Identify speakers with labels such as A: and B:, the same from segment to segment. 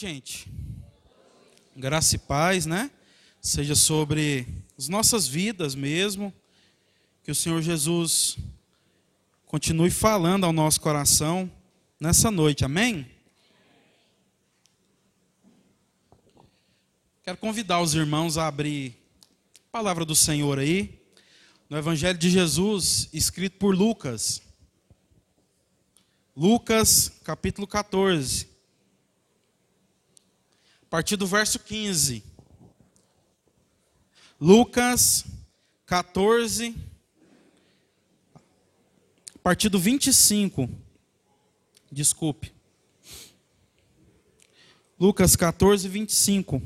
A: Noite, gente. Graça e paz, né? Seja sobre as nossas vidas mesmo. Que o Senhor Jesus continue falando ao nosso coração nessa noite, amém? Quero convidar os irmãos a abrir a palavra do Senhor aí, no Evangelho de Jesus, escrito por Lucas. Lucas, capítulo 14 a partir do verso 15. Lucas 14, a partir do 25. Desculpe. Lucas 14, 25.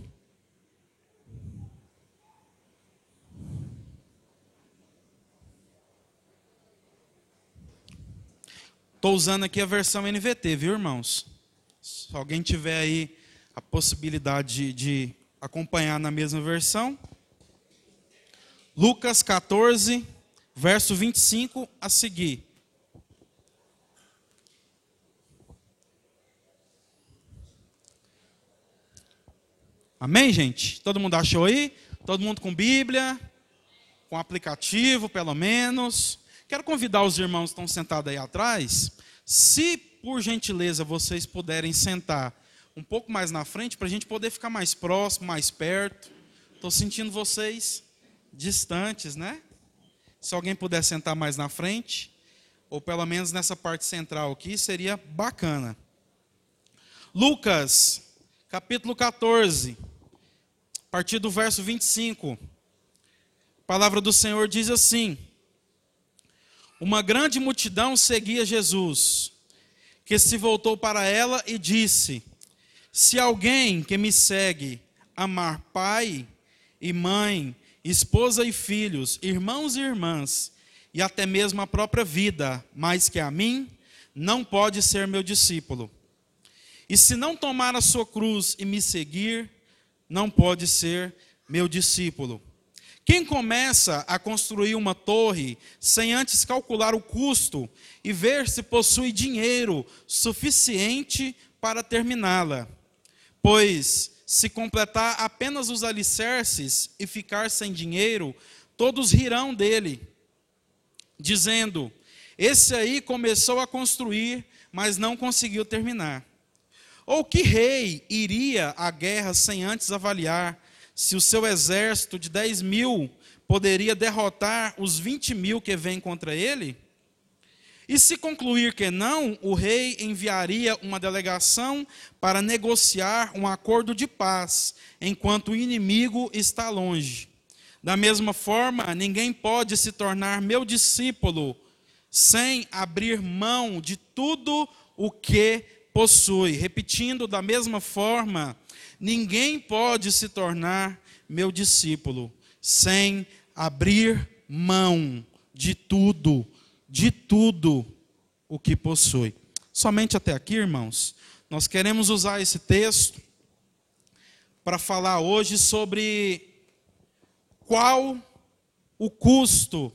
A: Estou usando aqui a versão NVT, viu, irmãos? Se alguém tiver aí a possibilidade de, acompanhar na mesma versão. Lucas 14, verso 25 a seguir. Amém, gente? Todo mundo achou aí? Todo mundo com Bíblia? Com aplicativo, pelo menos? Quero convidar os irmãos que estão sentados aí atrás, se por gentileza vocês puderem sentar um pouco mais na frente para a gente poder ficar mais próximo, mais perto. Estou sentindo vocês distantes, né? Se alguém puder sentar mais na frente, ou pelo menos nessa parte central aqui, seria bacana. Lucas, capítulo 14, a partir do verso 25. A palavra do Senhor diz assim: Uma grande multidão seguia Jesus, que se voltou para ela e disse: se alguém que me segue amar pai e mãe, esposa e filhos, irmãos e irmãs, e até mesmo a própria vida, mais que a mim, não pode ser meu discípulo. E se não tomar a sua cruz e me seguir, não pode ser meu discípulo. Quem começa a construir uma torre sem antes calcular o custo e ver se possui dinheiro suficiente para terminá-la, Pois, se completar apenas os alicerces e ficar sem dinheiro, todos rirão dele, dizendo: Esse aí começou a construir, mas não conseguiu terminar. Ou que rei iria à guerra sem antes avaliar se o seu exército de 10 mil poderia derrotar os 20 mil que vêm contra ele? E se concluir que não, o rei enviaria uma delegação para negociar um acordo de paz, enquanto o inimigo está longe. Da mesma forma, ninguém pode se tornar meu discípulo sem abrir mão de tudo o que possui. Repetindo, da mesma forma, ninguém pode se tornar meu discípulo sem abrir mão de tudo de tudo o que possui. Somente até aqui, irmãos, nós queremos usar esse texto para falar hoje sobre qual o custo,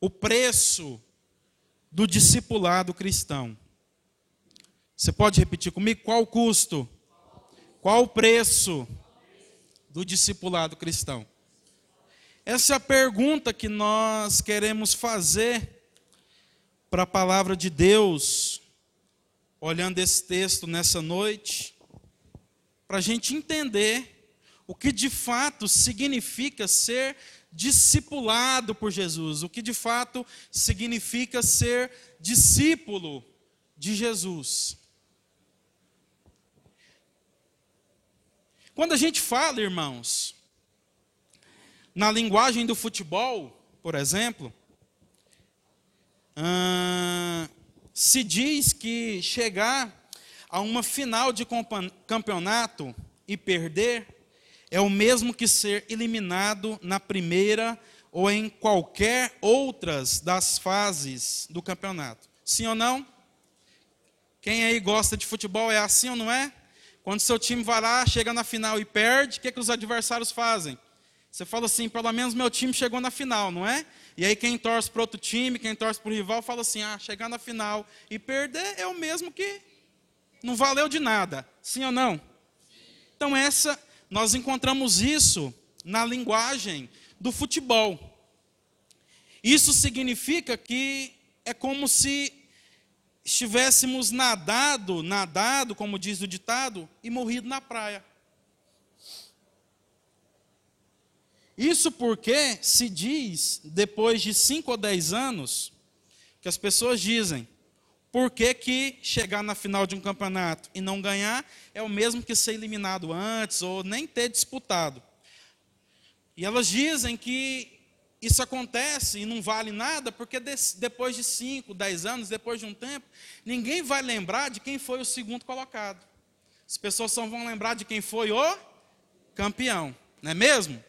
A: o preço do discipulado cristão. Você pode repetir comigo? Qual o custo? Qual o preço do discipulado cristão? Essa é a pergunta que nós queremos fazer para a palavra de Deus, olhando esse texto nessa noite, para a gente entender o que de fato significa ser discipulado por Jesus, o que de fato significa ser discípulo de Jesus. Quando a gente fala, irmãos, na linguagem do futebol, por exemplo, se diz que chegar a uma final de campeonato e perder é o mesmo que ser eliminado na primeira ou em qualquer outras das fases do campeonato. Sim ou não? Quem aí gosta de futebol é assim ou não é? Quando seu time vai lá, chega na final e perde, o que, que os adversários fazem? Você fala assim, pelo menos meu time chegou na final, não é? E aí quem torce para outro time, quem torce para o rival, fala assim, ah, chegar na final e perder é o mesmo que não valeu de nada. Sim ou não? Então, essa, nós encontramos isso na linguagem do futebol. Isso significa que é como se estivéssemos nadado, nadado, como diz o ditado, e morrido na praia. Isso porque se diz, depois de 5 ou 10 anos, que as pessoas dizem, por que, que chegar na final de um campeonato e não ganhar é o mesmo que ser eliminado antes ou nem ter disputado. E elas dizem que isso acontece e não vale nada, porque depois de 5, 10 anos, depois de um tempo, ninguém vai lembrar de quem foi o segundo colocado. As pessoas só vão lembrar de quem foi o campeão, não é mesmo?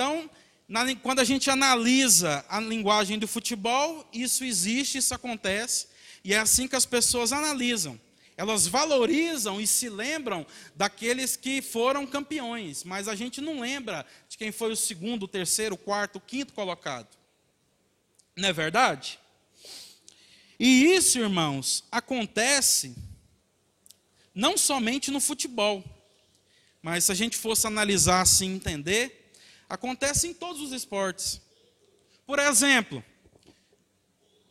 A: Então, na, quando a gente analisa a linguagem do futebol, isso existe, isso acontece, e é assim que as pessoas analisam. Elas valorizam e se lembram daqueles que foram campeões, mas a gente não lembra de quem foi o segundo, o terceiro, o quarto, o quinto colocado. Não é verdade? E isso, irmãos, acontece não somente no futebol, mas se a gente fosse analisar assim, entender, Acontece em todos os esportes. Por exemplo,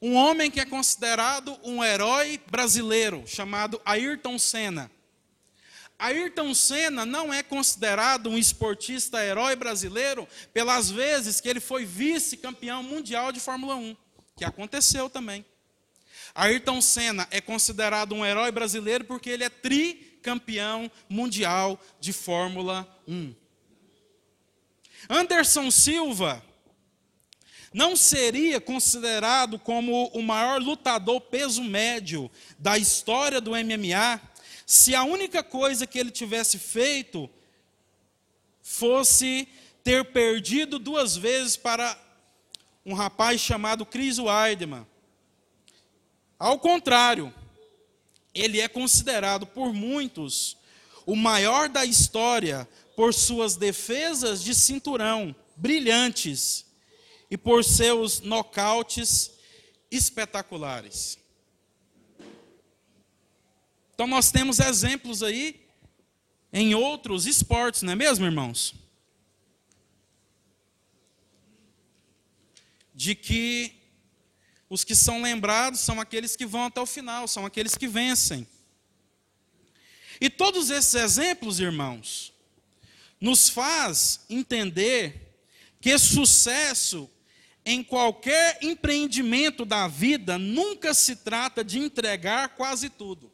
A: um homem que é considerado um herói brasileiro, chamado Ayrton Senna. Ayrton Senna não é considerado um esportista herói brasileiro pelas vezes que ele foi vice-campeão mundial de Fórmula 1, que aconteceu também. Ayrton Senna é considerado um herói brasileiro porque ele é tricampeão mundial de Fórmula 1. Anderson Silva não seria considerado como o maior lutador peso médio da história do MMA se a única coisa que ele tivesse feito fosse ter perdido duas vezes para um rapaz chamado Chris Weidman. Ao contrário, ele é considerado por muitos o maior da história por suas defesas de cinturão brilhantes e por seus nocautes espetaculares. Então nós temos exemplos aí em outros esportes, não é mesmo, irmãos? De que os que são lembrados são aqueles que vão até o final, são aqueles que vencem. E todos esses exemplos, irmãos, nos faz entender que sucesso em qualquer empreendimento da vida nunca se trata de entregar quase tudo.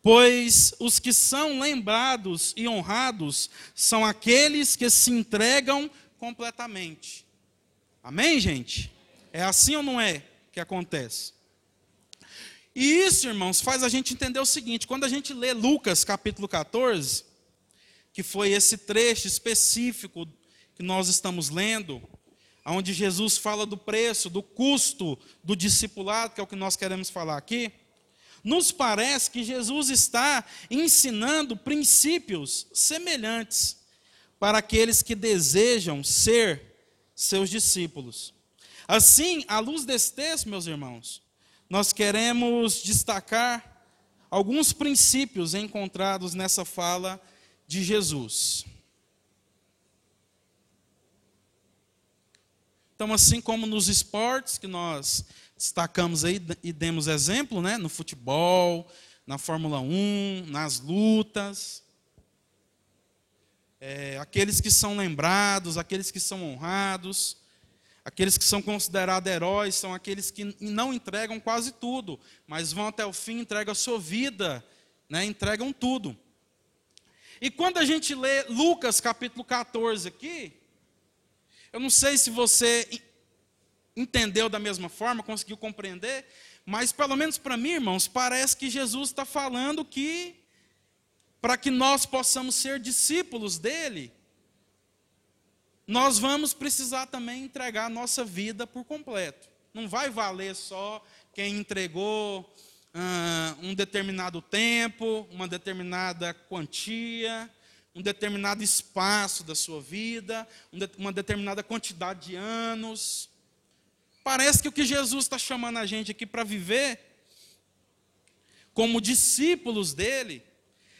A: Pois os que são lembrados e honrados são aqueles que se entregam completamente. Amém, gente? É assim ou não é que acontece? E isso, irmãos, faz a gente entender o seguinte: quando a gente lê Lucas capítulo 14, que foi esse trecho específico que nós estamos lendo, onde Jesus fala do preço, do custo do discipulado, que é o que nós queremos falar aqui, nos parece que Jesus está ensinando princípios semelhantes para aqueles que desejam ser seus discípulos. Assim, à luz desse texto, meus irmãos, nós queremos destacar alguns princípios encontrados nessa fala de Jesus. Então, assim como nos esportes que nós destacamos aí e demos exemplo, né, no futebol, na Fórmula 1, nas lutas, é, aqueles que são lembrados, aqueles que são honrados, Aqueles que são considerados heróis são aqueles que não entregam quase tudo, mas vão até o fim, entregam a sua vida, né? entregam tudo. E quando a gente lê Lucas capítulo 14 aqui, eu não sei se você entendeu da mesma forma, conseguiu compreender, mas pelo menos para mim, irmãos, parece que Jesus está falando que para que nós possamos ser discípulos dele, nós vamos precisar também entregar a nossa vida por completo. Não vai valer só quem entregou uh, um determinado tempo, uma determinada quantia, um determinado espaço da sua vida, uma determinada quantidade de anos. Parece que o que Jesus está chamando a gente aqui para viver, como discípulos dele,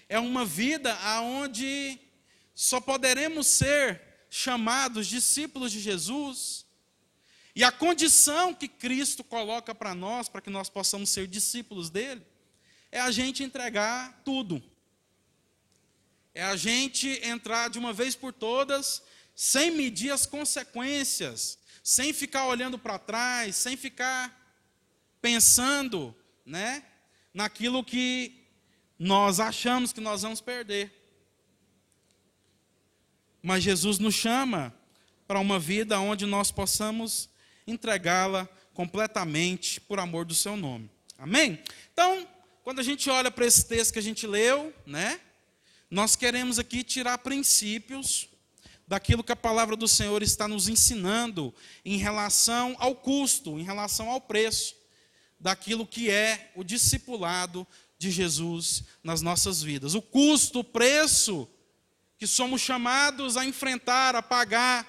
A: é uma vida aonde só poderemos ser chamados discípulos de Jesus. E a condição que Cristo coloca para nós, para que nós possamos ser discípulos dele, é a gente entregar tudo. É a gente entrar de uma vez por todas, sem medir as consequências, sem ficar olhando para trás, sem ficar pensando, né, naquilo que nós achamos que nós vamos perder. Mas Jesus nos chama para uma vida onde nós possamos entregá-la completamente por amor do seu nome. Amém? Então, quando a gente olha para esse texto que a gente leu, né? Nós queremos aqui tirar princípios daquilo que a palavra do Senhor está nos ensinando em relação ao custo, em relação ao preço daquilo que é o discipulado de Jesus nas nossas vidas. O custo, o preço que somos chamados a enfrentar, a pagar,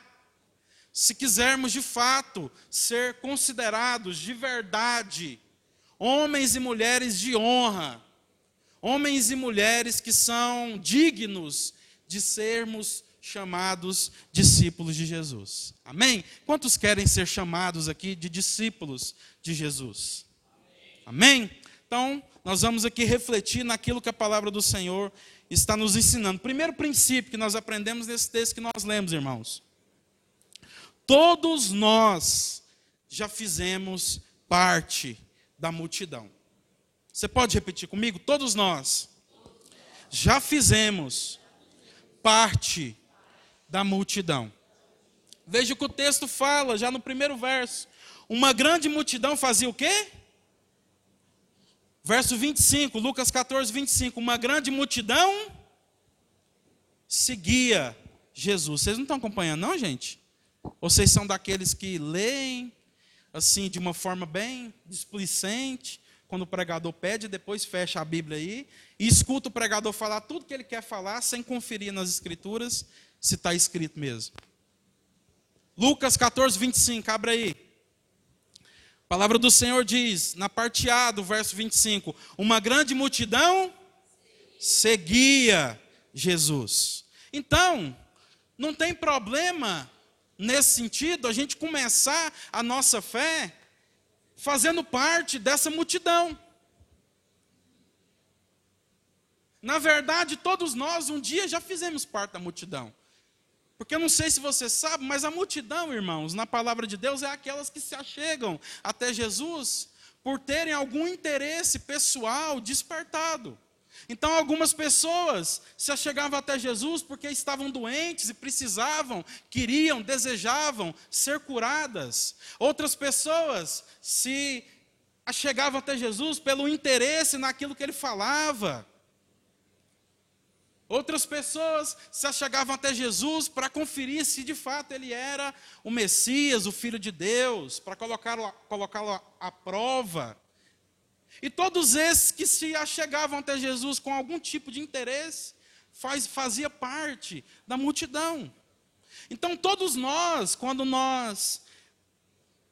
A: se quisermos de fato ser considerados de verdade homens e mulheres de honra, homens e mulheres que são dignos de sermos chamados discípulos de Jesus. Amém? Quantos querem ser chamados aqui de discípulos de Jesus? Amém? Então, nós vamos aqui refletir naquilo que a palavra do Senhor está nos ensinando. Primeiro princípio que nós aprendemos nesse texto que nós lemos, irmãos. Todos nós já fizemos parte da multidão. Você pode repetir comigo? Todos nós já fizemos parte da multidão. Veja o que o texto fala, já no primeiro verso. Uma grande multidão fazia o quê? Verso 25, Lucas 14, 25. Uma grande multidão seguia Jesus. Vocês não estão acompanhando, não, gente? Ou vocês são daqueles que leem, assim, de uma forma bem displicente, quando o pregador pede, depois fecha a Bíblia aí, e escuta o pregador falar tudo que ele quer falar, sem conferir nas Escrituras se está escrito mesmo. Lucas 14, 25, abre aí. A palavra do Senhor diz, na parte A do verso 25: Uma grande multidão seguia Jesus. Então, não tem problema nesse sentido a gente começar a nossa fé fazendo parte dessa multidão. Na verdade, todos nós um dia já fizemos parte da multidão. Porque eu não sei se você sabe, mas a multidão, irmãos, na palavra de Deus, é aquelas que se achegam até Jesus por terem algum interesse pessoal despertado. Então, algumas pessoas se achegavam até Jesus porque estavam doentes e precisavam, queriam, desejavam ser curadas. Outras pessoas se achegavam até Jesus pelo interesse naquilo que ele falava. Outras pessoas se achegavam até Jesus para conferir se de fato ele era o Messias, o Filho de Deus, para colocá-lo colocá à prova. E todos esses que se achegavam até Jesus com algum tipo de interesse, faz, fazia parte da multidão. Então todos nós, quando nós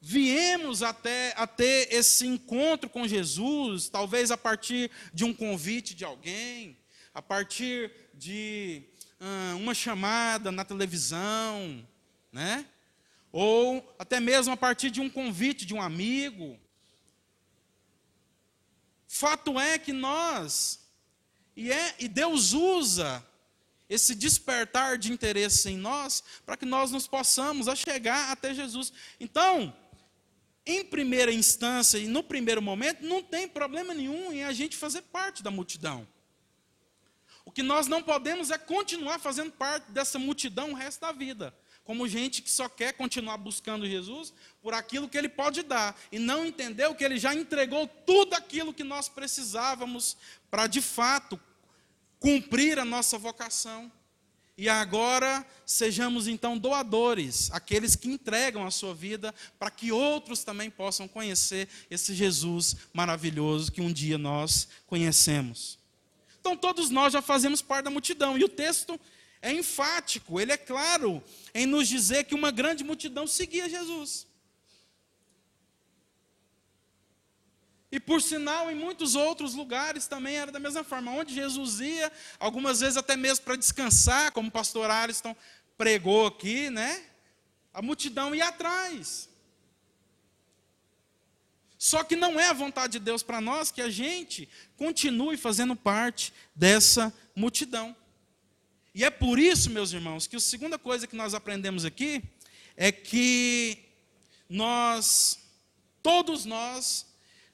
A: viemos até a ter esse encontro com Jesus, talvez a partir de um convite de alguém, a partir de ah, uma chamada na televisão, né? Ou até mesmo a partir de um convite de um amigo. Fato é que nós, e, é, e Deus usa esse despertar de interesse em nós para que nós nos possamos a chegar até Jesus. Então, em primeira instância e no primeiro momento, não tem problema nenhum em a gente fazer parte da multidão. O que nós não podemos é continuar fazendo parte dessa multidão o resto da vida. Como gente que só quer continuar buscando Jesus por aquilo que ele pode dar. E não entendeu que ele já entregou tudo aquilo que nós precisávamos para de fato cumprir a nossa vocação. E agora sejamos então doadores, aqueles que entregam a sua vida para que outros também possam conhecer esse Jesus maravilhoso que um dia nós conhecemos. Então todos nós já fazemos parte da multidão. E o texto é enfático, ele é claro em nos dizer que uma grande multidão seguia Jesus. E por sinal, em muitos outros lugares também era da mesma forma. Onde Jesus ia, algumas vezes até mesmo para descansar, como o pastor Alisson pregou aqui, né? A multidão ia atrás. Só que não é a vontade de Deus para nós que a gente continue fazendo parte dessa multidão. E é por isso, meus irmãos, que a segunda coisa que nós aprendemos aqui é que nós, todos nós,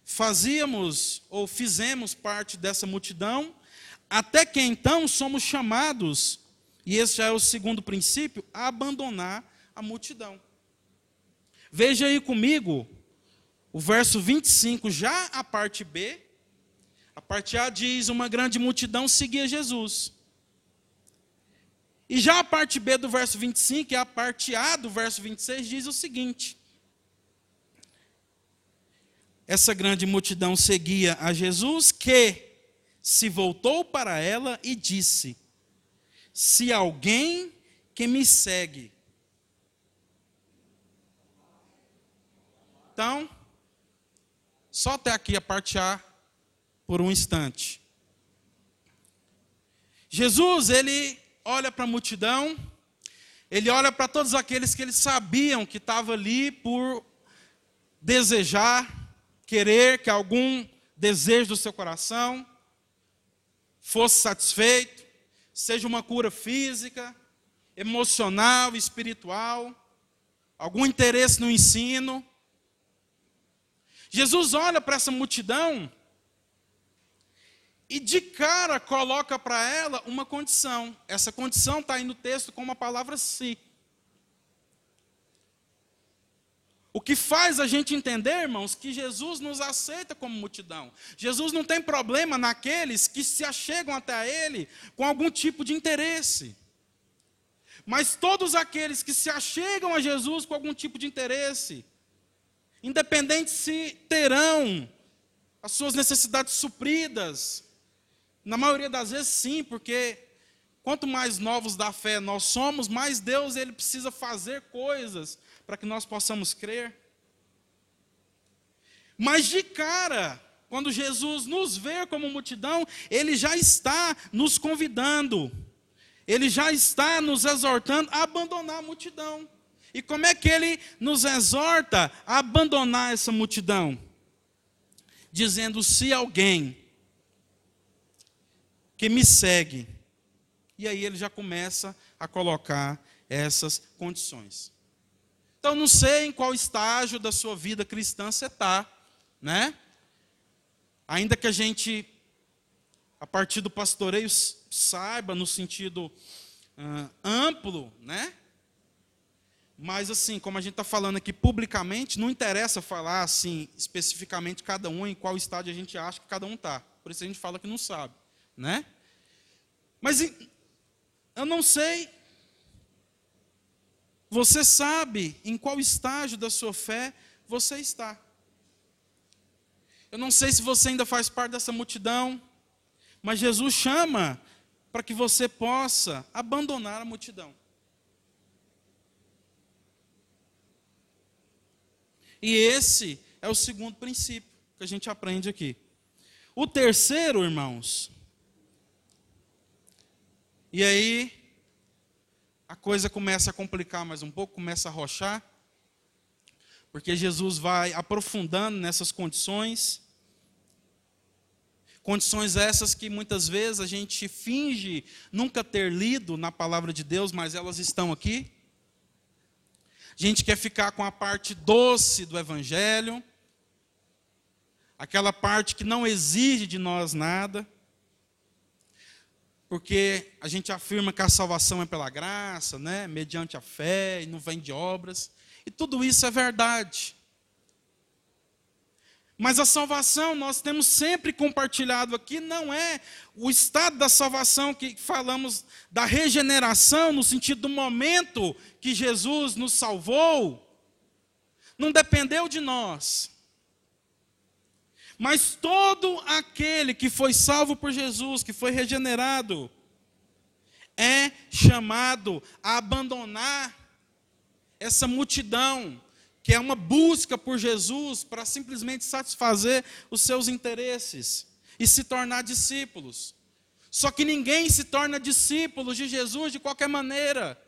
A: fazíamos ou fizemos parte dessa multidão, até que então somos chamados, e esse já é o segundo princípio, a abandonar a multidão. Veja aí comigo o verso 25, já a parte B, a parte A diz: Uma grande multidão seguia Jesus. E já a parte B do verso 25 e a parte A do verso 26 diz o seguinte: Essa grande multidão seguia a Jesus, que se voltou para ela e disse: Se alguém que me segue. Então, só até aqui a parte A por um instante. Jesus, ele olha para a multidão, ele olha para todos aqueles que eles sabiam que estavam ali por desejar, querer que algum desejo do seu coração fosse satisfeito, seja uma cura física, emocional, espiritual, algum interesse no ensino, Jesus olha para essa multidão e de cara coloca para ela uma condição. Essa condição está aí no texto com uma palavra se. O que faz a gente entender, irmãos, que Jesus nos aceita como multidão. Jesus não tem problema naqueles que se achegam até Ele com algum tipo de interesse. Mas todos aqueles que se achegam a Jesus com algum tipo de interesse, independente se terão as suas necessidades supridas. Na maioria das vezes, sim, porque quanto mais novos da fé nós somos, mais Deus ele precisa fazer coisas para que nós possamos crer. Mas de cara, quando Jesus nos vê como multidão, ele já está nos convidando, ele já está nos exortando a abandonar a multidão. E como é que ele nos exorta a abandonar essa multidão? Dizendo: se alguém que me segue, e aí ele já começa a colocar essas condições. Então, não sei em qual estágio da sua vida cristã você está, né? Ainda que a gente, a partir do pastoreio, saiba no sentido uh, amplo, né? Mas, assim, como a gente está falando aqui publicamente, não interessa falar, assim, especificamente cada um em qual estádio a gente acha que cada um está. Por isso a gente fala que não sabe, né? Mas eu não sei. Você sabe em qual estágio da sua fé você está. Eu não sei se você ainda faz parte dessa multidão, mas Jesus chama para que você possa abandonar a multidão. E esse é o segundo princípio que a gente aprende aqui. O terceiro, irmãos, e aí a coisa começa a complicar mais um pouco, começa a rochar, porque Jesus vai aprofundando nessas condições. Condições essas que muitas vezes a gente finge nunca ter lido na palavra de Deus, mas elas estão aqui. A gente quer ficar com a parte doce do Evangelho, aquela parte que não exige de nós nada, porque a gente afirma que a salvação é pela graça, né, mediante a fé, e não vem de obras, e tudo isso é verdade. Mas a salvação, nós temos sempre compartilhado aqui, não é o estado da salvação que falamos da regeneração, no sentido do momento que Jesus nos salvou, não dependeu de nós. Mas todo aquele que foi salvo por Jesus, que foi regenerado, é chamado a abandonar essa multidão que é uma busca por Jesus para simplesmente satisfazer os seus interesses e se tornar discípulos. Só que ninguém se torna discípulo de Jesus de qualquer maneira.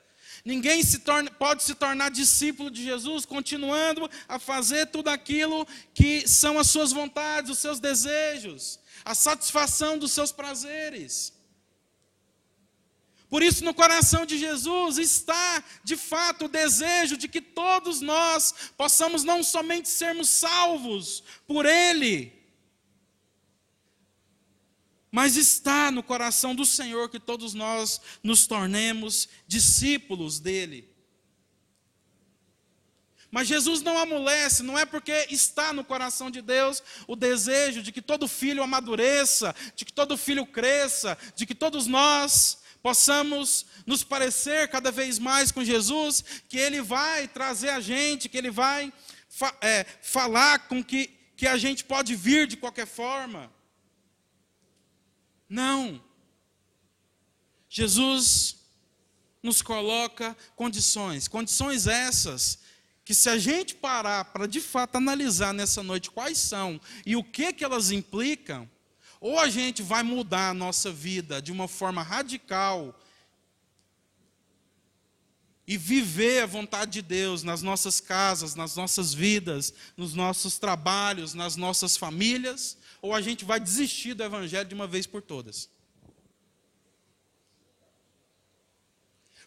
A: Ninguém se torna, pode se tornar discípulo de Jesus continuando a fazer tudo aquilo que são as suas vontades, os seus desejos, a satisfação dos seus prazeres. Por isso, no coração de Jesus está, de fato, o desejo de que todos nós possamos não somente sermos salvos por Ele, mas está no coração do Senhor que todos nós nos tornemos discípulos dele. Mas Jesus não amolece, não é porque está no coração de Deus o desejo de que todo filho amadureça, de que todo filho cresça, de que todos nós possamos nos parecer cada vez mais com Jesus, que Ele vai trazer a gente, que Ele vai fa é, falar com que, que a gente pode vir de qualquer forma. Não. Jesus nos coloca condições, condições essas que se a gente parar para de fato analisar nessa noite quais são e o que que elas implicam, ou a gente vai mudar a nossa vida de uma forma radical e viver a vontade de Deus nas nossas casas, nas nossas vidas, nos nossos trabalhos, nas nossas famílias, ou a gente vai desistir do Evangelho de uma vez por todas.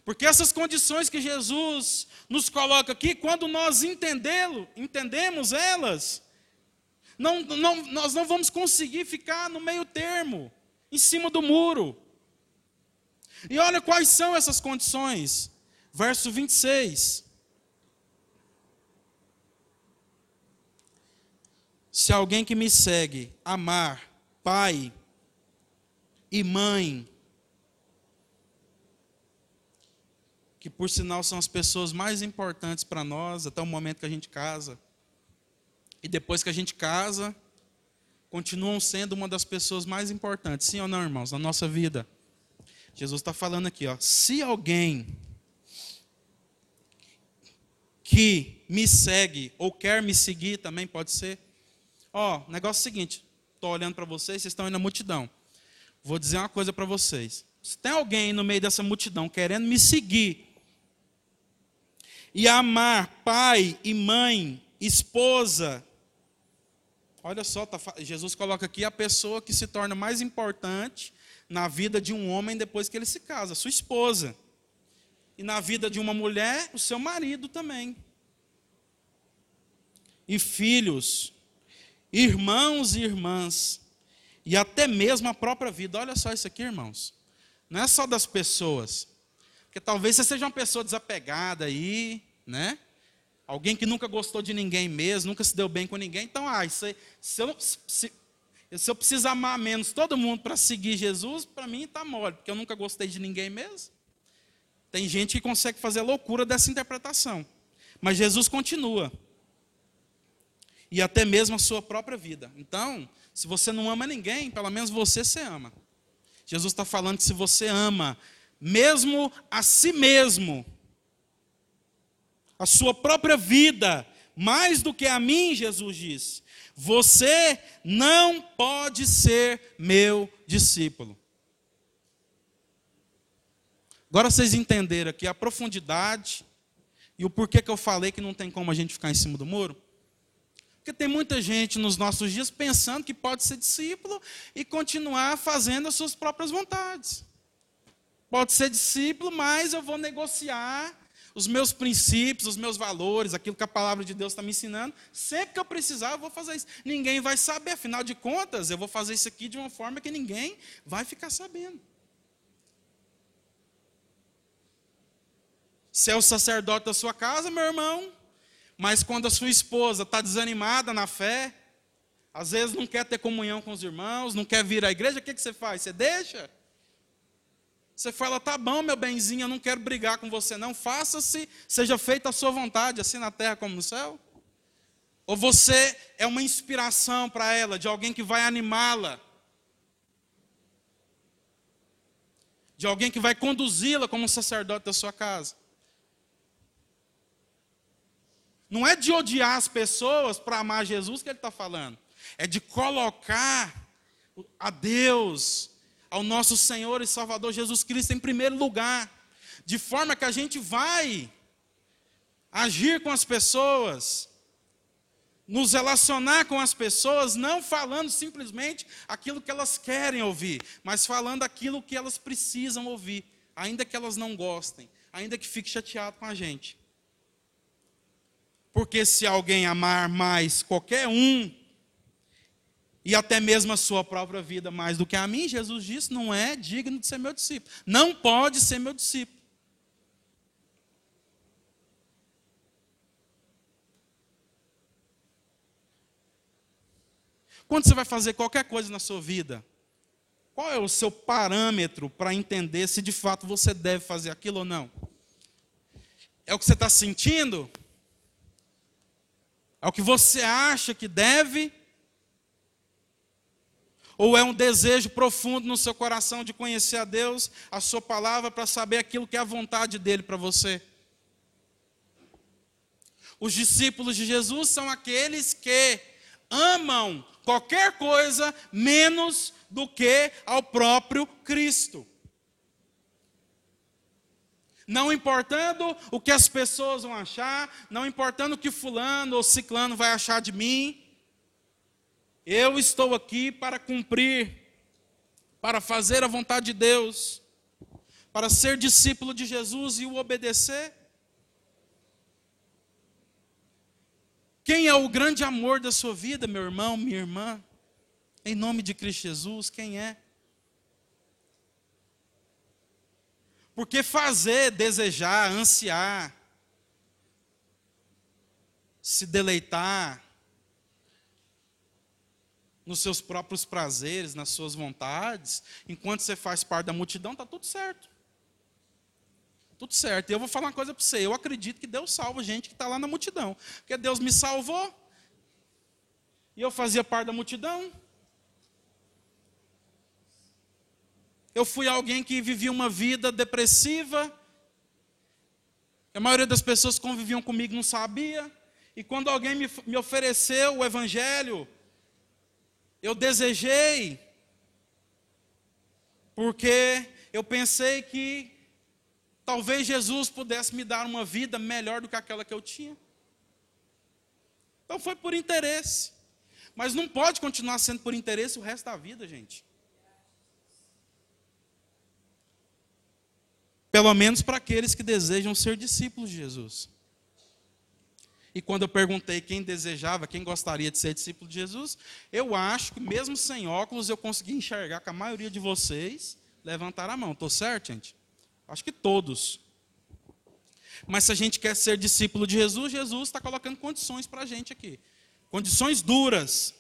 A: Porque essas condições que Jesus nos coloca aqui, quando nós entendê-lo, entendemos elas, não, não, nós não vamos conseguir ficar no meio termo, em cima do muro. E olha quais são essas condições. Verso 26. Se alguém que me segue amar pai e mãe, que por sinal são as pessoas mais importantes para nós até o momento que a gente casa, e depois que a gente casa, continuam sendo uma das pessoas mais importantes, sim ou não, irmãos, na nossa vida. Jesus está falando aqui, ó, se alguém que me segue ou quer me seguir também pode ser. Ó, negócio é o seguinte, estou olhando para vocês, vocês estão aí na multidão. Vou dizer uma coisa para vocês. Se tem alguém no meio dessa multidão querendo me seguir e amar pai e mãe, esposa, Olha só, tá, Jesus coloca aqui a pessoa que se torna mais importante na vida de um homem depois que ele se casa, sua esposa. E na vida de uma mulher, o seu marido também. E filhos, irmãos e irmãs, e até mesmo a própria vida. Olha só isso aqui, irmãos. Não é só das pessoas. Porque talvez você seja uma pessoa desapegada aí, né? Alguém que nunca gostou de ninguém mesmo, nunca se deu bem com ninguém. Então, ah, se, se, eu, se, se eu preciso amar menos todo mundo para seguir Jesus, para mim está mole, porque eu nunca gostei de ninguém mesmo. Tem gente que consegue fazer loucura dessa interpretação. Mas Jesus continua. E até mesmo a sua própria vida. Então, se você não ama ninguém, pelo menos você se ama. Jesus está falando que se você ama, mesmo a si mesmo, a sua própria vida, mais do que a mim, Jesus diz: Você não pode ser meu discípulo. Agora vocês entenderam aqui a profundidade e o porquê que eu falei que não tem como a gente ficar em cima do muro? Porque tem muita gente nos nossos dias pensando que pode ser discípulo e continuar fazendo as suas próprias vontades. Pode ser discípulo, mas eu vou negociar os meus princípios, os meus valores, aquilo que a palavra de Deus está me ensinando. Sempre que eu precisar, eu vou fazer isso. Ninguém vai saber, afinal de contas, eu vou fazer isso aqui de uma forma que ninguém vai ficar sabendo. Se é o sacerdote da sua casa, meu irmão, mas quando a sua esposa está desanimada na fé, às vezes não quer ter comunhão com os irmãos, não quer vir à igreja, o que, que você faz? Você deixa? Você fala, tá bom, meu benzinho, eu não quero brigar com você, não. Faça-se, seja feita a sua vontade, assim na terra como no céu. Ou você é uma inspiração para ela, de alguém que vai animá-la, de alguém que vai conduzi-la como sacerdote da sua casa. Não é de odiar as pessoas para amar Jesus que ele está falando. É de colocar a Deus, ao nosso Senhor e Salvador Jesus Cristo em primeiro lugar. De forma que a gente vai agir com as pessoas, nos relacionar com as pessoas, não falando simplesmente aquilo que elas querem ouvir, mas falando aquilo que elas precisam ouvir, ainda que elas não gostem, ainda que fique chateado com a gente. Porque se alguém amar mais qualquer um, e até mesmo a sua própria vida mais do que a mim, Jesus disse, não é digno de ser meu discípulo. Não pode ser meu discípulo. Quando você vai fazer qualquer coisa na sua vida, qual é o seu parâmetro para entender se de fato você deve fazer aquilo ou não? É o que você está sentindo? É o que você acha que deve? Ou é um desejo profundo no seu coração de conhecer a Deus, a Sua palavra, para saber aquilo que é a vontade dele para você? Os discípulos de Jesus são aqueles que amam qualquer coisa menos do que ao próprio Cristo. Não importando o que as pessoas vão achar, não importando o que fulano ou ciclano vai achar de mim, eu estou aqui para cumprir, para fazer a vontade de Deus, para ser discípulo de Jesus e o obedecer. Quem é o grande amor da sua vida, meu irmão, minha irmã? Em nome de Cristo Jesus, quem é? Porque fazer, desejar, ansiar, se deleitar nos seus próprios prazeres, nas suas vontades, enquanto você faz parte da multidão, está tudo certo. Tudo certo. E eu vou falar uma coisa para você. Eu acredito que Deus salva gente que está lá na multidão. Porque Deus me salvou. E eu fazia parte da multidão. Eu fui alguém que vivia uma vida depressiva. A maioria das pessoas que conviviam comigo não sabia. E quando alguém me, me ofereceu o Evangelho, eu desejei, porque eu pensei que Talvez Jesus pudesse me dar uma vida melhor do que aquela que eu tinha. Então foi por interesse. Mas não pode continuar sendo por interesse o resto da vida, gente. Pelo menos para aqueles que desejam ser discípulos de Jesus. E quando eu perguntei quem desejava, quem gostaria de ser discípulo de Jesus, eu acho que mesmo sem óculos eu consegui enxergar que a maioria de vocês levantaram a mão. Estou certo, gente? Acho que todos. Mas se a gente quer ser discípulo de Jesus, Jesus está colocando condições para a gente aqui. Condições duras.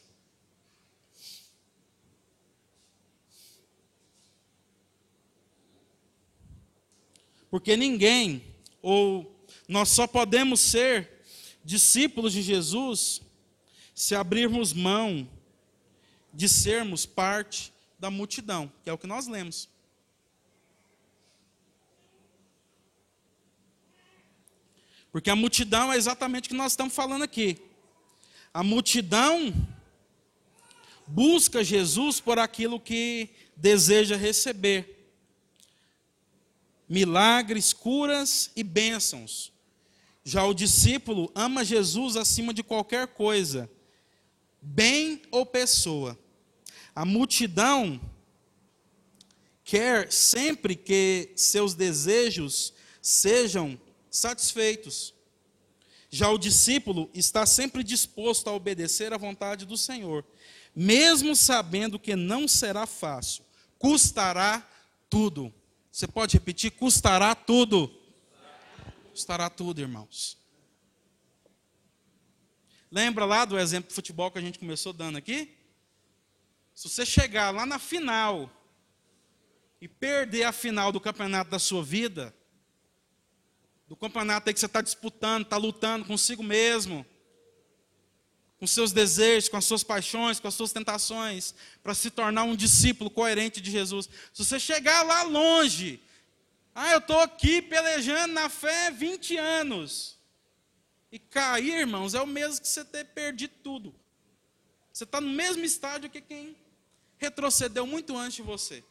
A: Porque ninguém, ou nós só podemos ser discípulos de Jesus se abrirmos mão de sermos parte da multidão, que é o que nós lemos. Porque a multidão é exatamente o que nós estamos falando aqui. A multidão busca Jesus por aquilo que deseja receber. Milagres, curas e bênçãos. Já o discípulo ama Jesus acima de qualquer coisa, bem ou pessoa. A multidão quer sempre que seus desejos sejam satisfeitos. Já o discípulo está sempre disposto a obedecer à vontade do Senhor, mesmo sabendo que não será fácil, custará tudo. Você pode repetir? Custará tudo. Custará tudo, irmãos. Lembra lá do exemplo de futebol que a gente começou dando aqui? Se você chegar lá na final e perder a final do campeonato da sua vida, do campeonato aí que você está disputando, está lutando consigo mesmo, com seus desejos, com as suas paixões, com as suas tentações, para se tornar um discípulo coerente de Jesus. Se você chegar lá longe, ah, eu estou aqui pelejando na fé 20 anos, E cair, irmãos, é o mesmo que você ter perdido tudo. Você está no mesmo estádio que quem retrocedeu muito antes de você.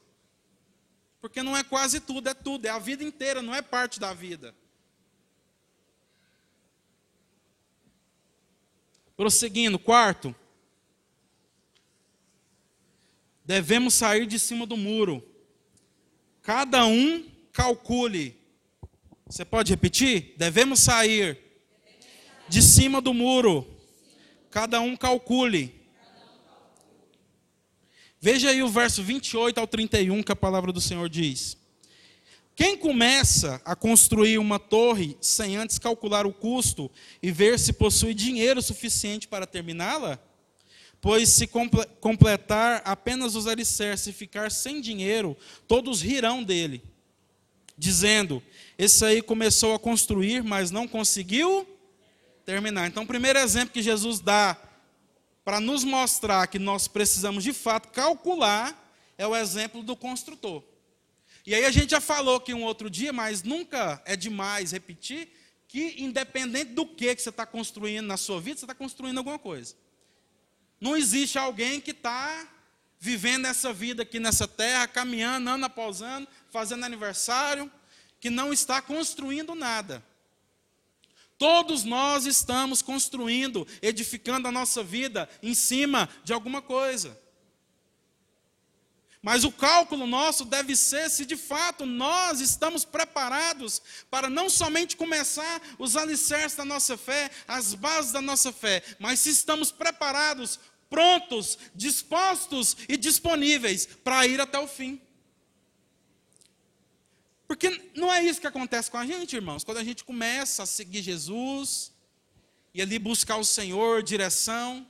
A: Porque não é quase tudo, é tudo, é a vida inteira, não é parte da vida. Prosseguindo, quarto. Devemos sair de cima do muro. Cada um calcule. Você pode repetir? Devemos sair de cima do muro. Cada um calcule. Veja aí o verso 28 ao 31 que a palavra do Senhor diz. Quem começa a construir uma torre sem antes calcular o custo e ver se possui dinheiro suficiente para terminá-la? Pois se completar apenas os alicerces e ficar sem dinheiro, todos rirão dele, dizendo: Esse aí começou a construir, mas não conseguiu terminar. Então, o primeiro exemplo que Jesus dá para nos mostrar que nós precisamos de fato calcular, é o exemplo do construtor. E aí a gente já falou que um outro dia, mas nunca é demais repetir, que independente do que, que você está construindo na sua vida, você está construindo alguma coisa. Não existe alguém que está vivendo essa vida aqui nessa terra, caminhando ano após ano, fazendo aniversário, que não está construindo nada. Todos nós estamos construindo, edificando a nossa vida em cima de alguma coisa. Mas o cálculo nosso deve ser se de fato nós estamos preparados para não somente começar os alicerces da nossa fé, as bases da nossa fé, mas se estamos preparados, prontos, dispostos e disponíveis para ir até o fim. Porque não é isso que acontece com a gente, irmãos. Quando a gente começa a seguir Jesus e ali buscar o Senhor, direção,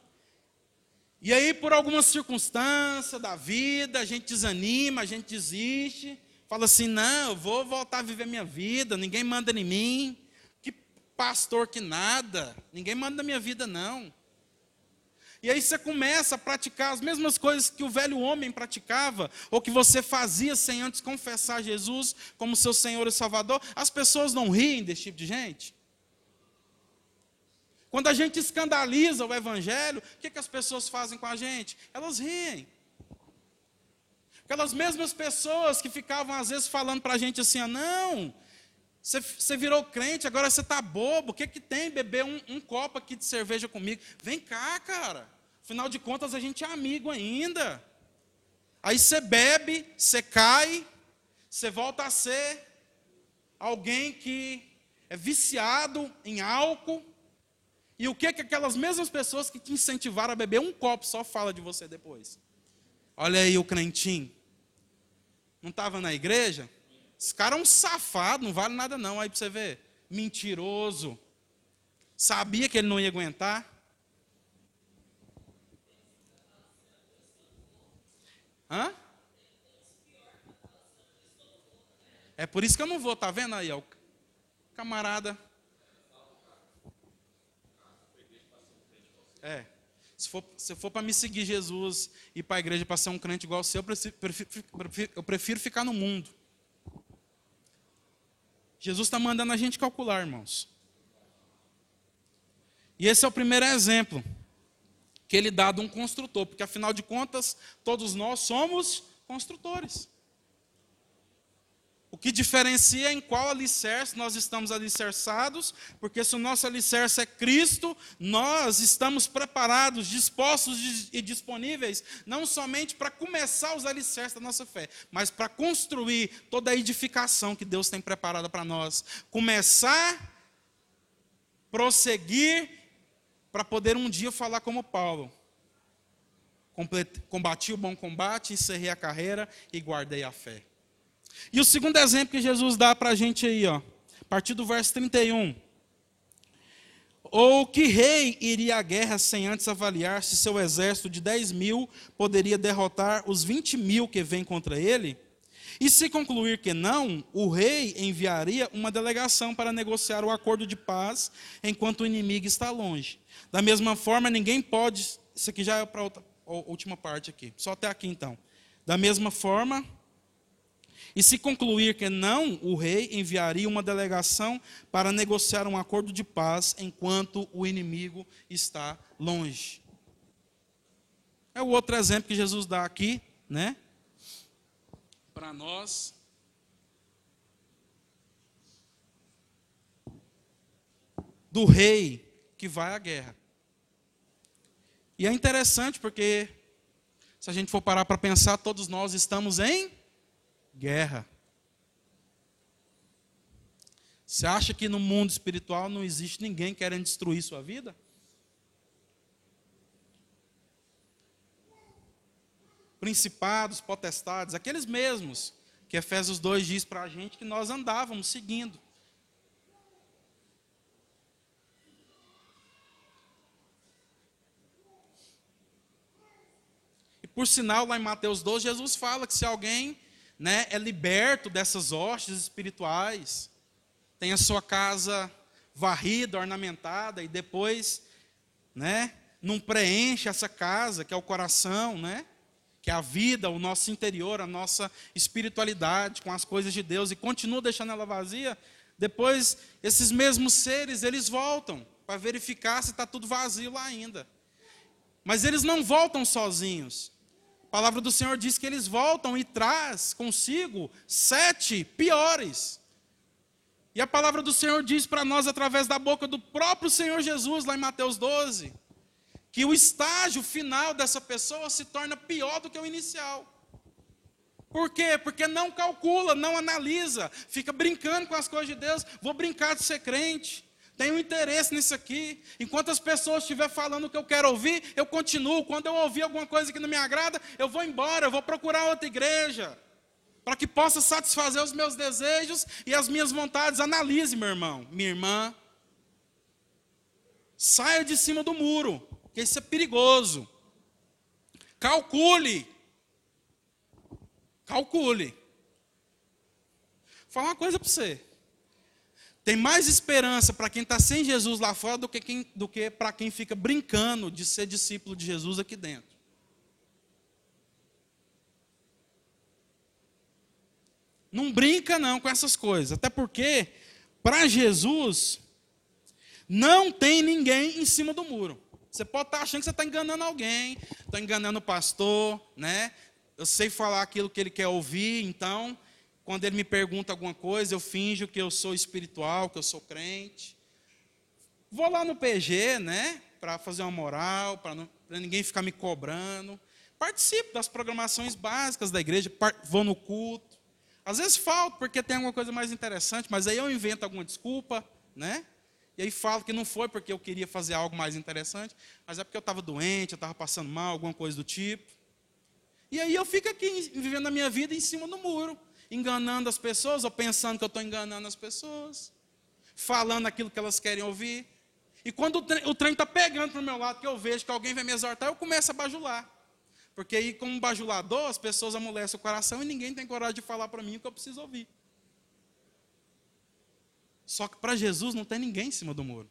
A: e aí por alguma circunstância da vida, a gente desanima, a gente desiste, fala assim: "Não, eu vou voltar a viver minha vida, ninguém manda em mim". Que pastor que nada, ninguém manda na minha vida não. E aí você começa a praticar as mesmas coisas que o velho homem praticava, ou que você fazia sem antes confessar Jesus como seu Senhor e Salvador. As pessoas não riem desse tipo de gente. Quando a gente escandaliza o Evangelho, o que, que as pessoas fazem com a gente? Elas riem. Aquelas mesmas pessoas que ficavam às vezes falando para a gente assim: ah, não, você, você virou crente, agora você está bobo. O que, que tem beber um, um copo aqui de cerveja comigo? Vem cá, cara. Afinal de contas, a gente é amigo ainda. Aí você bebe, você cai, você volta a ser alguém que é viciado em álcool. E o que que aquelas mesmas pessoas que te incentivaram a beber um copo só fala de você depois? Olha aí o crentinho. Não estava na igreja? Esse cara é um safado, não vale nada não. Aí para você ver, mentiroso. Sabia que ele não ia aguentar. Hã? É por isso que eu não vou, tá vendo aí, ó, camarada. É. Se for, se for para me seguir Jesus e para a igreja para ser um crente igual ao seu, eu prefiro, eu prefiro ficar no mundo. Jesus está mandando a gente calcular, irmãos. E esse é o primeiro exemplo que ele dá de um construtor, porque afinal de contas, todos nós somos construtores. O que diferencia em qual alicerce nós estamos alicerçados, porque se o nosso alicerce é Cristo, nós estamos preparados, dispostos e disponíveis, não somente para começar os alicerces da nossa fé, mas para construir toda a edificação que Deus tem preparada para nós. Começar, prosseguir, para poder um dia falar como Paulo. Combati o bom combate, encerrei a carreira e guardei a fé. E o segundo exemplo que Jesus dá para a gente aí, ó, a partir do verso 31. Ou que rei iria à guerra sem antes avaliar se seu exército de 10 mil poderia derrotar os 20 mil que vêm contra ele? E se concluir que não, o rei enviaria uma delegação para negociar o acordo de paz enquanto o inimigo está longe. Da mesma forma, ninguém pode. Isso aqui já é para a última parte aqui, só até aqui então. Da mesma forma, E se concluir que não, o rei enviaria uma delegação para negociar um acordo de paz enquanto o inimigo está longe. É o outro exemplo que Jesus dá aqui, né? Para nós. Do rei que vai à guerra. E é interessante porque, se a gente for parar para pensar, todos nós estamos em guerra. Você acha que no mundo espiritual não existe ninguém querendo destruir sua vida? Principados, potestades, aqueles mesmos que Efésios 2 diz para a gente que nós andávamos seguindo. E por sinal, lá em Mateus 12, Jesus fala que se alguém né, é liberto dessas hostes espirituais, tem a sua casa varrida, ornamentada, e depois, né, não preenche essa casa, que é o coração, né, que é a vida, o nosso interior, a nossa espiritualidade com as coisas de Deus, e continua deixando ela vazia, depois esses mesmos seres, eles voltam para verificar se está tudo vazio lá ainda. Mas eles não voltam sozinhos. A palavra do Senhor diz que eles voltam e traz consigo sete piores. E a palavra do Senhor diz para nós, através da boca do próprio Senhor Jesus, lá em Mateus 12, que o estágio final dessa pessoa se torna pior do que o inicial. Por quê? Porque não calcula, não analisa, fica brincando com as coisas de Deus. Vou brincar de ser crente tenho interesse nisso aqui. Enquanto as pessoas estiverem falando o que eu quero ouvir, eu continuo. Quando eu ouvir alguma coisa que não me agrada, eu vou embora, eu vou procurar outra igreja. Para que possa satisfazer os meus desejos e as minhas vontades. Analise, meu irmão, minha irmã. Saia de cima do muro, que isso é perigoso. Calcule. Calcule. Vou falar uma coisa para você. Tem mais esperança para quem está sem Jesus lá fora do que, que para quem fica brincando de ser discípulo de Jesus aqui dentro. Não brinca não com essas coisas, até porque para Jesus não tem ninguém em cima do muro. Você pode estar tá achando que você está enganando alguém, está enganando o pastor, né? Eu sei falar aquilo que ele quer ouvir, então quando ele me pergunta alguma coisa, eu finjo que eu sou espiritual, que eu sou crente. Vou lá no PG, né? Para fazer uma moral, para ninguém ficar me cobrando. Participo das programações básicas da igreja, vou no culto. Às vezes falto porque tem alguma coisa mais interessante, mas aí eu invento alguma desculpa, né? E aí falo que não foi porque eu queria fazer algo mais interessante, mas é porque eu estava doente, eu estava passando mal, alguma coisa do tipo. E aí eu fico aqui vivendo a minha vida em cima do muro enganando as pessoas ou pensando que eu estou enganando as pessoas, falando aquilo que elas querem ouvir. E quando o trem está pegando para o meu lado, que eu vejo que alguém vai me exortar, eu começo a bajular. Porque aí, como bajulador, as pessoas amolecem o coração e ninguém tem coragem de falar para mim o que eu preciso ouvir. Só que para Jesus não tem ninguém em cima do muro.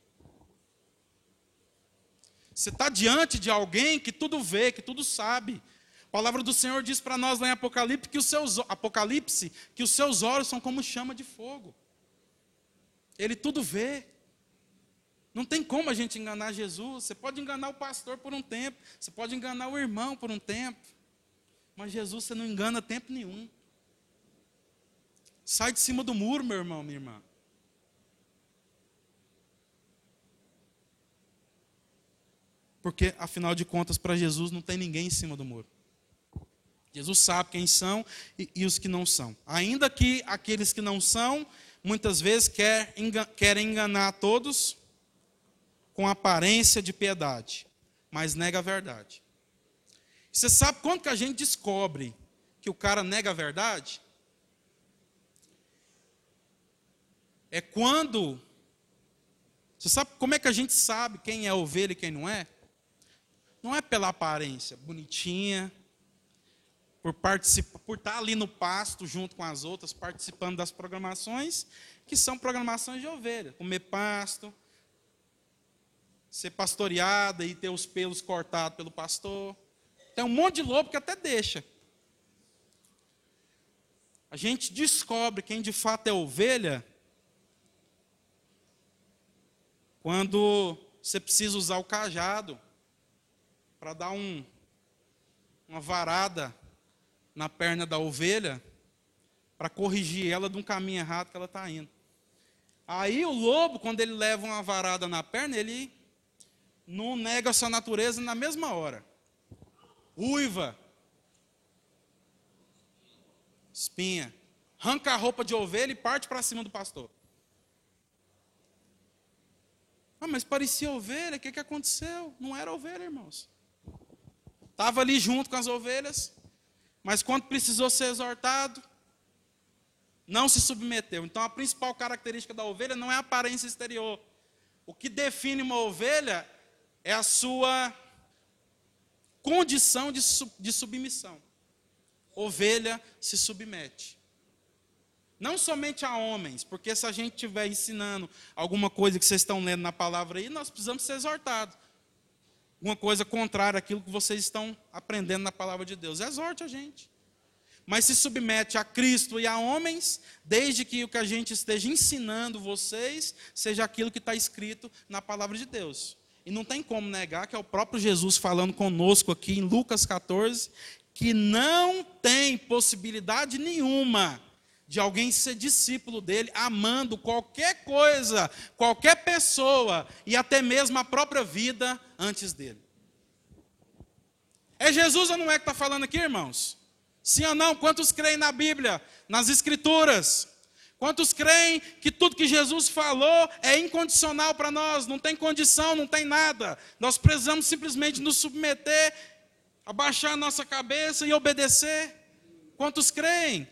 A: Você está diante de alguém que tudo vê, que tudo sabe, palavra do Senhor diz para nós lá em Apocalipse que, os seus, Apocalipse que os seus olhos são como chama de fogo. Ele tudo vê. Não tem como a gente enganar Jesus. Você pode enganar o pastor por um tempo, você pode enganar o irmão por um tempo, mas Jesus você não engana tempo nenhum. Sai de cima do muro, meu irmão, minha irmã. Porque, afinal de contas, para Jesus não tem ninguém em cima do muro. Jesus sabe quem são e, e, os que não são. Ainda que aqueles que não são, muitas vezes quer, querem enganar todos com aparência de piedade, mas nega a verdade. Você sabe quando que a gente descobre que o cara nega a verdade? É quando. Você sabe como é que a gente sabe quem é ovelha e quem não é? Não é pela aparência bonitinha, por, participar, por estar ali no pasto junto com as outras, participando das programações, que são programações de ovelha, comer pasto, ser pastoreada e ter os pelos cortados pelo pastor. Tem um monte de lobo que até deixa. A gente descobre quem de fato é ovelha quando você precisa usar o cajado para dar um, uma varada na perna da ovelha para corrigir ela de um caminho errado que ela está indo. Aí o lobo, quando ele leva uma varada na perna, ele não nega a sua natureza na mesma hora. Uiva, espinha, arranca a roupa de ovelha e parte para cima do pastor. Ah, mas parecia ovelha, o que, que aconteceu? Não era ovelha, irmãos. Estava ali junto com as ovelhas, mas quando precisou ser exortado, não se submeteu. Então a principal característica da ovelha não é a aparência exterior. O que define uma ovelha é a sua condição de, de submissão. Ovelha se submete. Não somente a homens, porque se a gente estiver ensinando alguma coisa que vocês estão lendo na palavra aí, nós precisamos ser exortados. Uma coisa contrária àquilo que vocês estão aprendendo na palavra de Deus. Exorte a gente. Mas se submete a Cristo e a homens, desde que o que a gente esteja ensinando vocês seja aquilo que está escrito na palavra de Deus. E não tem como negar que é o próprio Jesus falando conosco aqui em Lucas 14, que não tem possibilidade nenhuma de alguém ser discípulo dele, amando qualquer coisa, qualquer pessoa e até mesmo a própria vida antes dele. É Jesus ou não é que está falando aqui, irmãos? Sim ou não? Quantos creem na Bíblia, nas Escrituras? Quantos creem que tudo que Jesus falou é incondicional para nós? Não tem condição, não tem nada. Nós precisamos simplesmente nos submeter, abaixar a nossa cabeça e obedecer. Quantos creem?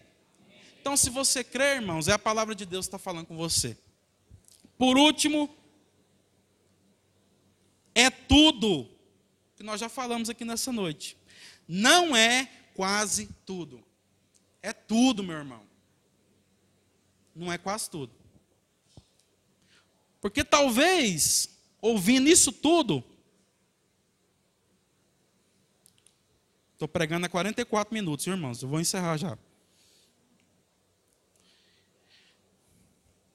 A: Então, se você crê, irmãos, é a palavra de Deus que está falando com você. Por último, é tudo que nós já falamos aqui nessa noite. Não é quase tudo. É tudo, meu irmão. Não é quase tudo. Porque talvez, ouvindo isso tudo, estou pregando há 44 minutos, irmãos, eu vou encerrar já.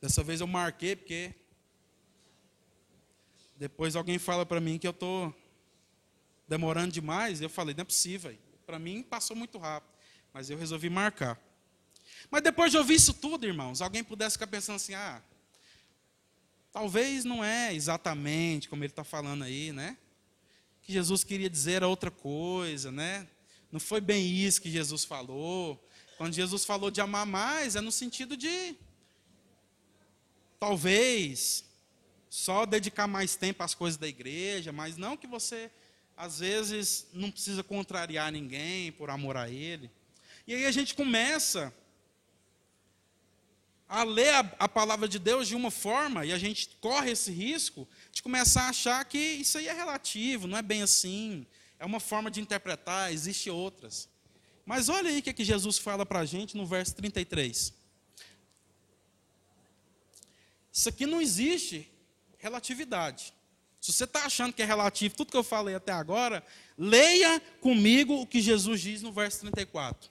A: Dessa vez eu marquei porque depois alguém fala para mim que eu estou demorando demais. Eu falei, não é possível. Para mim passou muito rápido. Mas eu resolvi marcar. Mas depois de ouvir isso tudo, irmãos, alguém pudesse ficar pensando assim: ah, talvez não é exatamente como ele está falando aí, né? Que Jesus queria dizer outra coisa, né? Não foi bem isso que Jesus falou. Quando Jesus falou de amar mais, é no sentido de talvez só dedicar mais tempo às coisas da igreja, mas não que você às vezes não precisa contrariar ninguém por amor a ele. E aí a gente começa a ler a, a, palavra de Deus de uma forma, e a gente corre esse risco de começar a achar que isso aí é relativo, não é bem assim, é uma forma de interpretar, existe outras. Mas olha aí o que, é que Jesus fala para a gente no verso 33. Isso aqui não existe relatividade. Se você está achando que é relativo tudo que eu falei até agora, leia comigo o que Jesus diz no verso 34.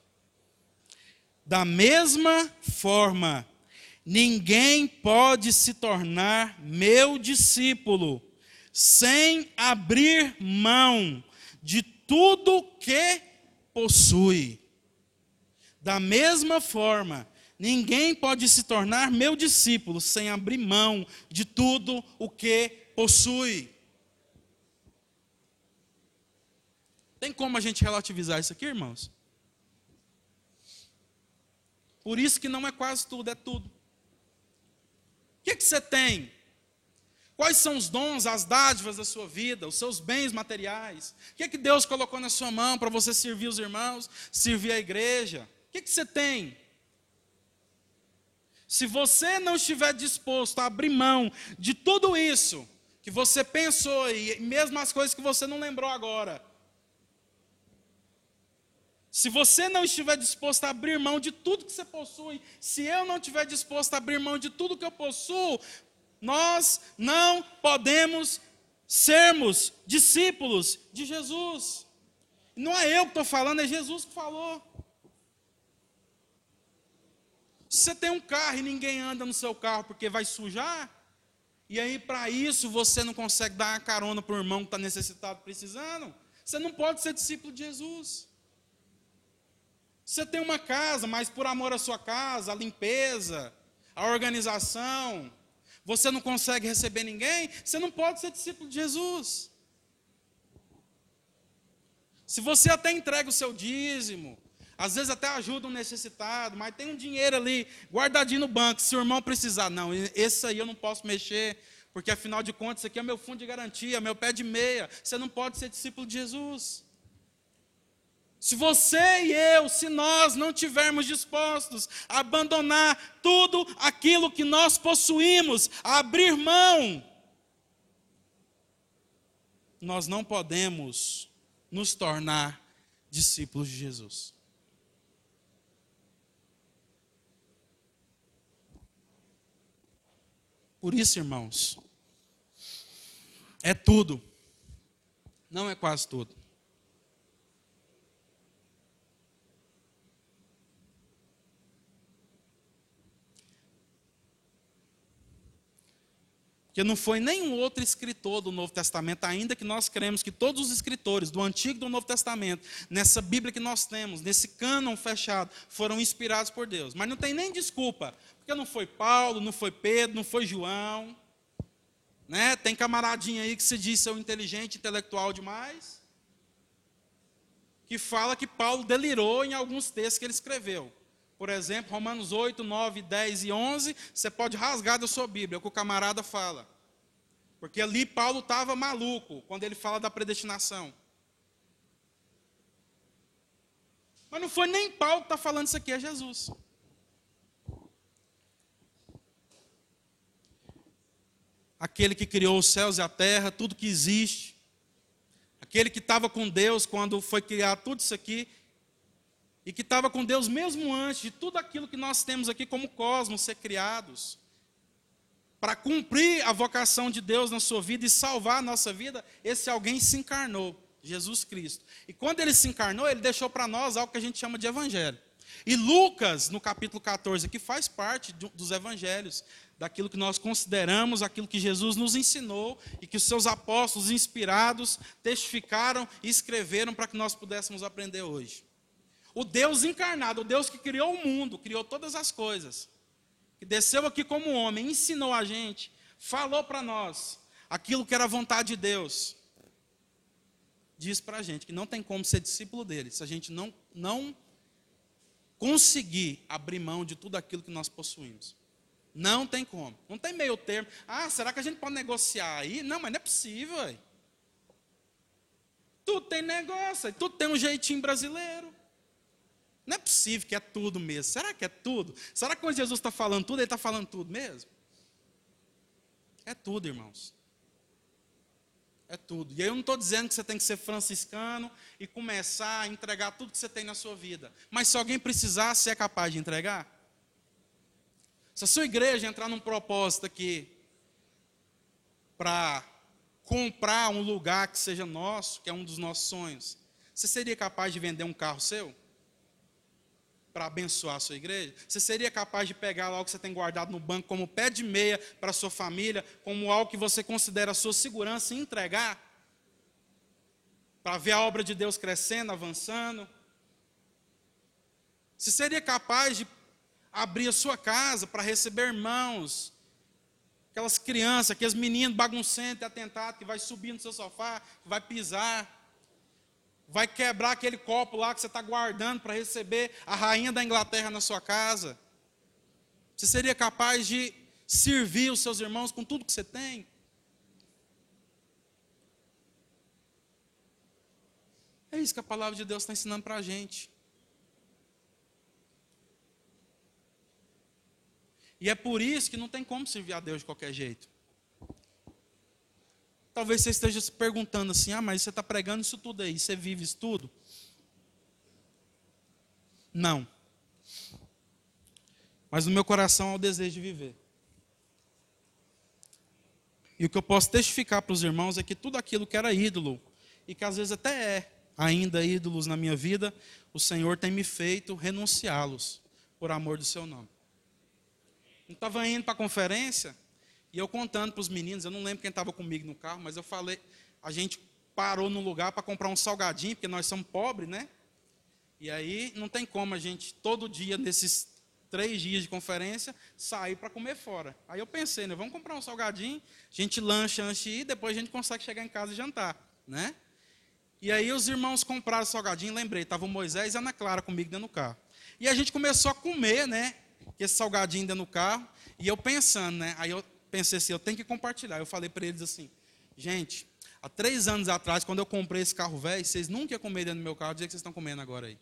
A: Da mesma forma, ninguém pode se tornar meu discípulo sem abrir mão de tudo que possui. Da mesma forma, Ninguém pode se tornar meu discípulo sem abrir mão de tudo o que possui. Tem como a gente relativizar isso aqui, irmãos? Por isso que não é quase tudo, é tudo. O que, que você tem? Quais são os dons, as dádivas da sua vida, os seus bens materiais? O que, que Deus colocou na sua mão para você servir os irmãos, servir a igreja? O que, que você tem? Se você não estiver disposto a abrir mão de tudo isso que você pensou e mesmo as coisas que você não lembrou agora, se você não estiver disposto a abrir mão de tudo que você possui, se eu não estiver disposto a abrir mão de tudo que eu possuo, nós não podemos sermos discípulos de Jesus. Não é eu que estou falando, é Jesus que falou. Se você tem um carro e ninguém anda no seu carro porque vai sujar, e aí para isso você não consegue dar uma carona para o irmão que está necessitado, precisando, você não pode ser discípulo de Jesus. Você tem uma casa, mas por amor à sua casa, a limpeza, a organização, você não consegue receber ninguém, você não pode ser discípulo de Jesus. Se você até entrega o seu dízimo, às vezes até ajuda um necessitado, mas tem um dinheiro ali guardadinho no banco, se o irmão precisar, não, esse aí eu não posso mexer, porque afinal de contas, isso aqui é meu fundo de garantia, meu pé de meia. Você não pode ser discípulo de Jesus. Se você e eu, se nós não tivermos dispostos a abandonar tudo aquilo que nós possuímos, a abrir mão, nós não podemos nos tornar discípulos de Jesus. Por isso, irmãos, é tudo, não é quase tudo. Porque não foi nenhum outro escritor do Novo Testamento, ainda que nós cremos que todos os escritores do Antigo e do Novo Testamento, nessa Bíblia que nós temos, nesse cânon fechado, foram inspirados por Deus. Mas não tem nem desculpa, porque não foi Paulo, não foi Pedro, não foi João. Né? Tem camaradinha aí que se diz ser inteligente, intelectual demais, que fala que Paulo delirou em alguns textos que ele escreveu. Por exemplo, Romanos 8, 9, 10 e 11, você pode rasgar da sua Bíblia, é o que o camarada fala. Porque ali Paulo estava maluco quando ele fala da predestinação. Mas não foi nem Paulo que está falando isso aqui, é Jesus. Aquele que criou os céus e a terra, tudo que existe. Aquele que estava com Deus quando foi criado tudo isso aqui e que estava com Deus mesmo antes de tudo aquilo que nós temos aqui como cosmos ser criados, para cumprir a vocação de Deus na sua vida e salvar a nossa vida, esse alguém se encarnou, Jesus Cristo. E quando ele se encarnou, ele deixou para nós algo que a gente chama de evangelho. E Lucas, no capítulo 14, aqui faz parte dos evangelhos, daquilo que nós consideramos, aquilo que Jesus nos ensinou e que os seus apóstolos inspirados testificaram e escreveram para que nós pudéssemos aprender hoje. O Deus encarnado, o Deus que criou o mundo, criou todas as coisas, que desceu aqui como homem, ensinou a gente, falou para nós aquilo que era a vontade de Deus. Diz para a gente que não tem como ser discípulo dele se a gente não, não conseguir abrir mão de tudo aquilo que nós possuímos. Não tem como. Não tem meio termo. Ah, será que a gente pode negociar aí? Não, mas não é possível. Véio. Tudo tem negócio, tudo tem um jeitinho brasileiro. Não é possível que é tudo mesmo. Será que é tudo? Será que quando Jesus está falando tudo, ele está falando tudo mesmo? É tudo, irmãos. É tudo. E aí eu não estou dizendo que você tem que ser franciscano e começar a entregar tudo que você tem na sua vida. Mas se alguém precisar, você é capaz de entregar? Se a sua igreja entrar num propósito aqui para comprar um lugar que seja nosso, que é um dos nossos sonhos, você seria capaz de vender um carro seu? Para abençoar a sua igreja? Você seria capaz de pegar algo que você tem guardado no banco como pé de meia para a sua família, como algo que você considera a sua segurança e entregar? Para ver a obra de Deus crescendo, avançando? Você seria capaz de abrir a sua casa para receber irmãos, aquelas crianças, aqueles meninos baguncentos atentados que vai subir no seu sofá, que vai pisar? Vai quebrar aquele copo lá que você está guardando para receber a rainha da Inglaterra na sua casa. Você seria capaz de servir os seus irmãos com tudo que você tem? É isso que a palavra de Deus está ensinando para a gente. E é por isso que não tem como servir a Deus de qualquer jeito. Talvez você esteja se perguntando assim: ah, mas você está pregando isso tudo aí, você vive isso tudo? Não. Mas no meu coração há o desejo de viver. E o que eu posso testificar para os irmãos é que tudo aquilo que era ídolo, e que às vezes até é ainda ídolos na minha vida, o Senhor tem me feito renunciá-los por amor do seu nome. estava indo para a conferência e eu contando para os meninos, eu não lembro quem estava comigo no carro, mas eu falei, a gente parou no lugar para comprar um salgadinho, porque nós somos pobres, né? E aí não tem como a gente, todo dia, nesses três dias de conferência, sair para comer fora. Aí eu pensei, né? Vamos comprar um salgadinho, a gente lancha antes de ir, depois a gente consegue chegar em casa e jantar, né? E aí os irmãos compraram salgadinho, lembrei, estava o Moisés e a Ana Clara comigo dentro do carro. E a gente começou a comer, né? Esse salgadinho dentro do carro, e eu pensando, né? Aí eu pensei assim, eu tenho que compartilhar. Eu falei para eles assim, gente, há três anos atrás, quando eu comprei esse carro velho, vocês nunca iam comer dentro do meu carro, dizer que vocês estão comendo agora aí.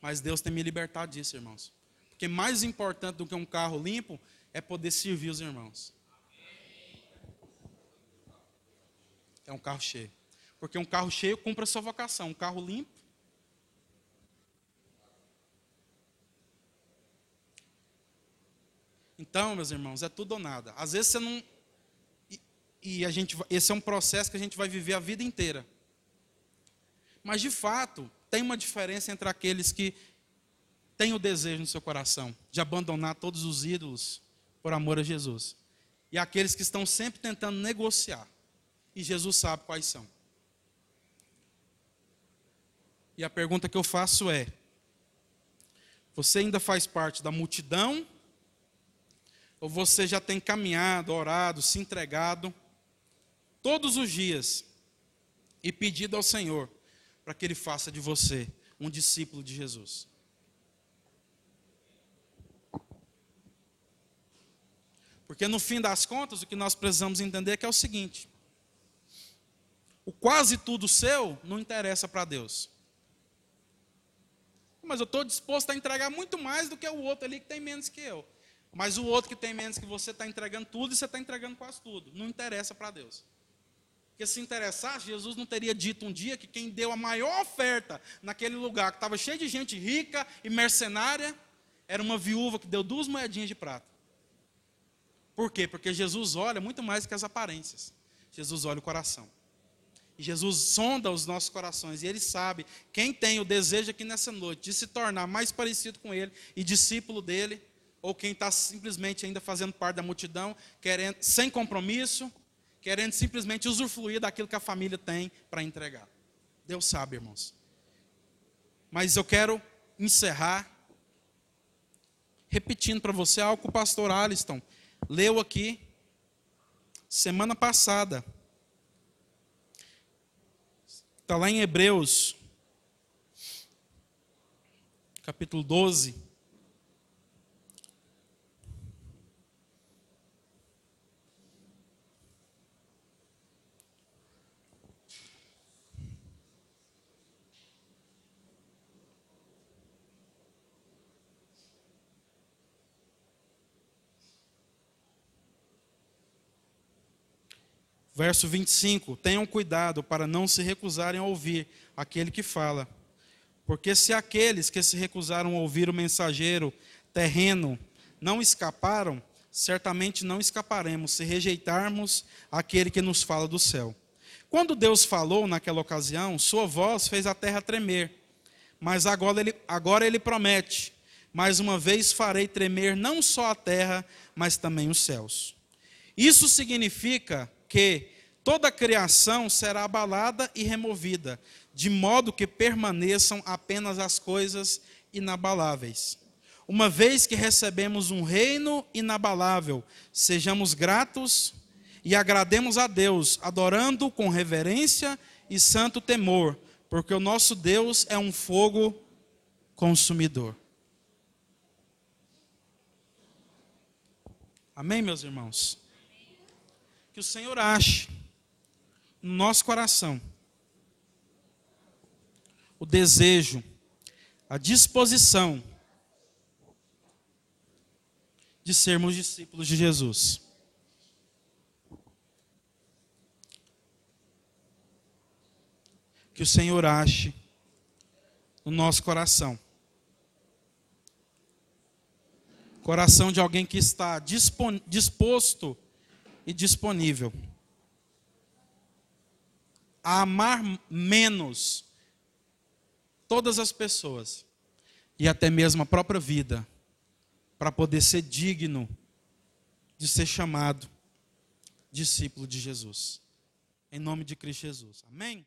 A: Mas Deus tem me libertado disso, irmãos. Porque mais importante do que um carro limpo é poder servir os irmãos. É um carro cheio. Porque um carro cheio cumpre a sua vocação. Um carro limpo. Então, meus irmãos, é tudo ou nada. Às vezes você não. E, e a gente, esse é um processo que a gente vai viver a vida inteira. Mas, de fato, tem uma diferença entre aqueles que têm o desejo no seu coração de abandonar todos os ídolos por amor a Jesus e aqueles que estão sempre tentando negociar. E Jesus sabe quais são. E a pergunta que eu faço é: você ainda faz parte da multidão? Ou você já tem caminhado, orado, se entregado todos os dias e pedido ao Senhor para que Ele faça de você um discípulo de Jesus? Porque no fim das contas, o que nós precisamos entender é que é o seguinte: o quase tudo seu não interessa para Deus mas eu estou disposto a entregar muito mais do que o outro ali que tem menos que eu. Mas o outro que tem menos que você está entregando tudo e você está entregando quase tudo. Não interessa para Deus. Porque se interessasse, Jesus não teria dito um dia que quem deu a maior oferta naquele lugar, que estava cheio de gente rica e mercenária, era uma viúva que deu duas moedinhas de prata. Por quê? Porque Jesus olha muito mais que as aparências. Jesus olha o coração. E Jesus sonda os nossos corações e Ele sabe quem tem o desejo aqui nessa noite de se tornar mais parecido com Ele e discípulo dele, ou quem está simplesmente ainda fazendo parte da multidão, querendo, sem compromisso, querendo simplesmente usufruir daquilo que a família tem para entregar. Deus sabe, irmãos. Mas eu quero encerrar repetindo para você algo que o pastor Aliston leu aqui semana passada. Está lá em Hebreus, capítulo 12. Verso 25: Tenham cuidado para não se recusarem a ouvir aquele que fala. Porque se aqueles que se recusaram a ouvir o mensageiro terreno não escaparam, certamente não escaparemos se rejeitarmos aquele que nos fala do céu. Quando Deus falou naquela ocasião, sua voz fez a terra tremer. Mas agora ele, agora ele promete: mais uma vez farei tremer não só a terra, mas também os céus. Isso significa que toda a criação será abalada e removida, de modo que permaneçam apenas as coisas inabaláveis. Uma vez que recebemos um reino inabalável, sejamos gratos e agrademos a Deus, adorando com reverência e santo temor, porque o nosso Deus é um fogo consumidor. Amém, meus irmãos? Que o Senhor ache no nosso coração o desejo, a disposição de sermos discípulos de Jesus. Que o Senhor ache no nosso coração. Coração de alguém que está disposto e disponível a amar menos todas as pessoas e até mesmo a própria vida para poder ser digno de ser chamado discípulo de Jesus. Em nome de Cristo Jesus. Amém?